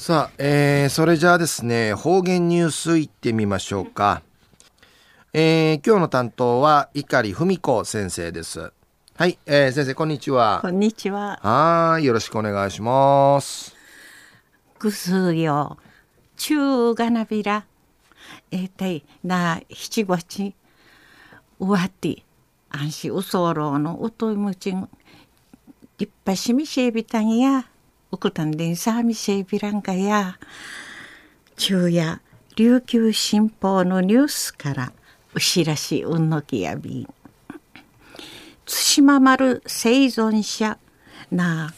さあ、えー、それじゃあですね、方言ニュースいってみましょうか。えー、今日の担当は碇文子先生です。はい、えー、先生こんにちは。こんにちは。はい、よろしくお願いします。ぐすよ、中がなびら、えー、たいな七月、うわって、安心うそろのおといむちん、いっぱしみしえびたんや。Ukutan din sa mi se birangaya 昼夜琉球新報のニュースから牛らしうんのきやび。対馬丸生存者。な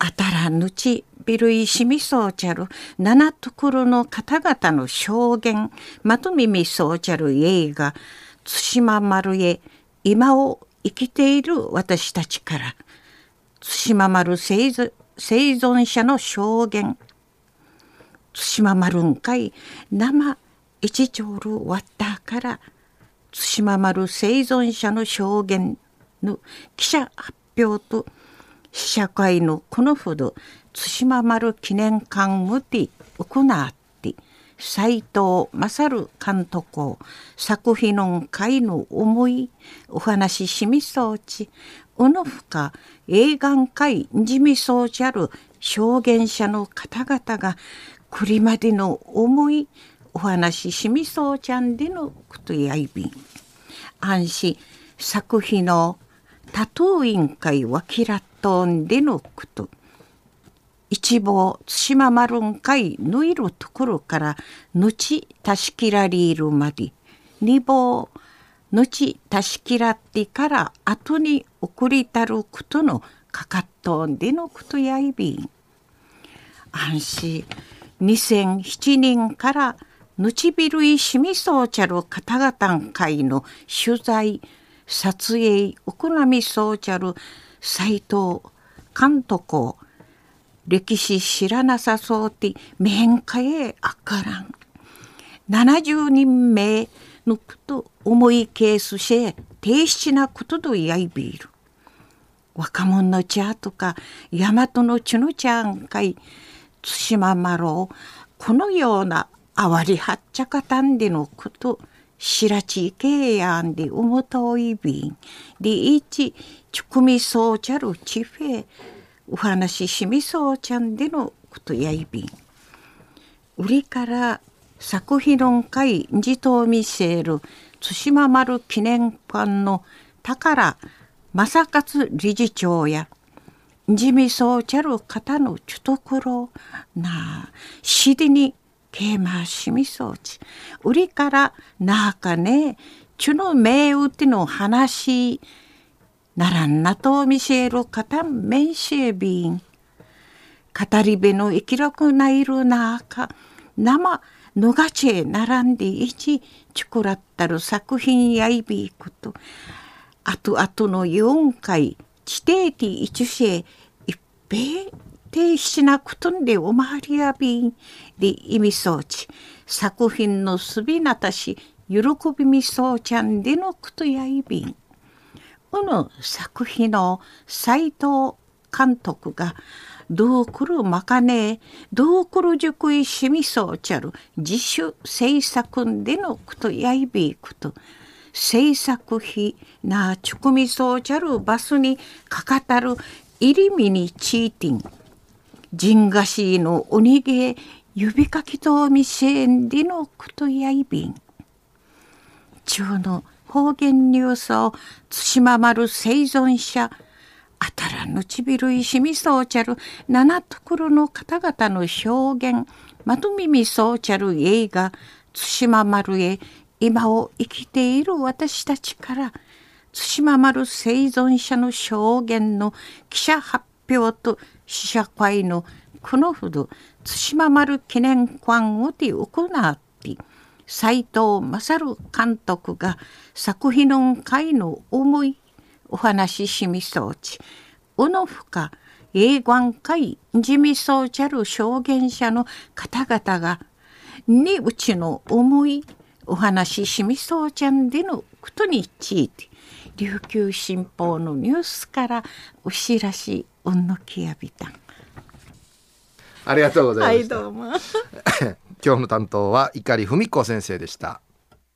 あたらぬちビルイシミソーチャル七ところの方々の証言。まとみみソーチャル映画。対馬丸へ今を生きている私たちから。対馬丸生存生存者の証言。対馬丸んかい生一丁ル終わったから対馬丸生存者の証言の記者発表と試写会のこのほど対馬丸記念館むて行って斎藤勝監督を作品の会の思いお話ししみそうちうぬふか映画会地味そうじゃる証言者の方々がくりまでの思いお話ししみそうちゃんでのことやいびん。安心作品の多党委員会わきらっとんでのこと。一望対馬丸ん会ぬいるところからぬちたしきらりいるまで。二望後たしきらってから後に送りたることのかかっとんでのことやいびん。安心2007年からぬちびるいしみそうちゃる方々会の取材撮影お好みそうちゃる斎藤監督歴史知らなさそうて面会へあからん70人目のこと思いケースして低質なこととやいびる。若者の茶とか大和の血の茶んかい対馬丸このようなあわりはっちゃかたんでのことしらちけやんでおもといびんでいちちくみそうちゃるちフェお話ししみそうちゃんでのことやいびん売りから作品論会自頭見せる対馬丸記念館の宝正勝理事長や地味そうちゃる方のちゅところなしでにけいましみそうち。売りからなあかねちゅの名打ての話ならんなと見せる方めんしえびん語り部の生きろくないるなあか。生のがちへ並んでいちちくらったる作品やいびいこと。あとあとの4回地底ティ一世一平停止なことんでおまわりやびんで意味装置作品のすびなたし喜びみそうちゃんでのことやいびん。この作品の斎藤監督がどうくるまかねえどうくる塾いしみそうちゃる自主制作んでのことやいびいこと制作費なちゅくみそうちゃるバスにかかたる入り身にチーティン人がしのおにげ指かきとみせんでのことやいびん中の方言ニュースを対馬丸生存者あたらぬちびるいしみそうちゃる七ところの方々の表現まとみみそうちゃる映画対馬丸へ今を生きている私たちから対馬丸生存者の証言の記者発表と試写会のこのほど対馬丸記念館をで行って斎藤勝監督が作品の会の思いお話ししみそうち。うのふか英語会地味そうちゃる証言者の方々がにうちの思いお話ししみそうちゃんでのことについて琉球新報のニュースからお知らしおんのきやびたん。ありがとうございました、はいどうも。今日の担当は碇文子先生でした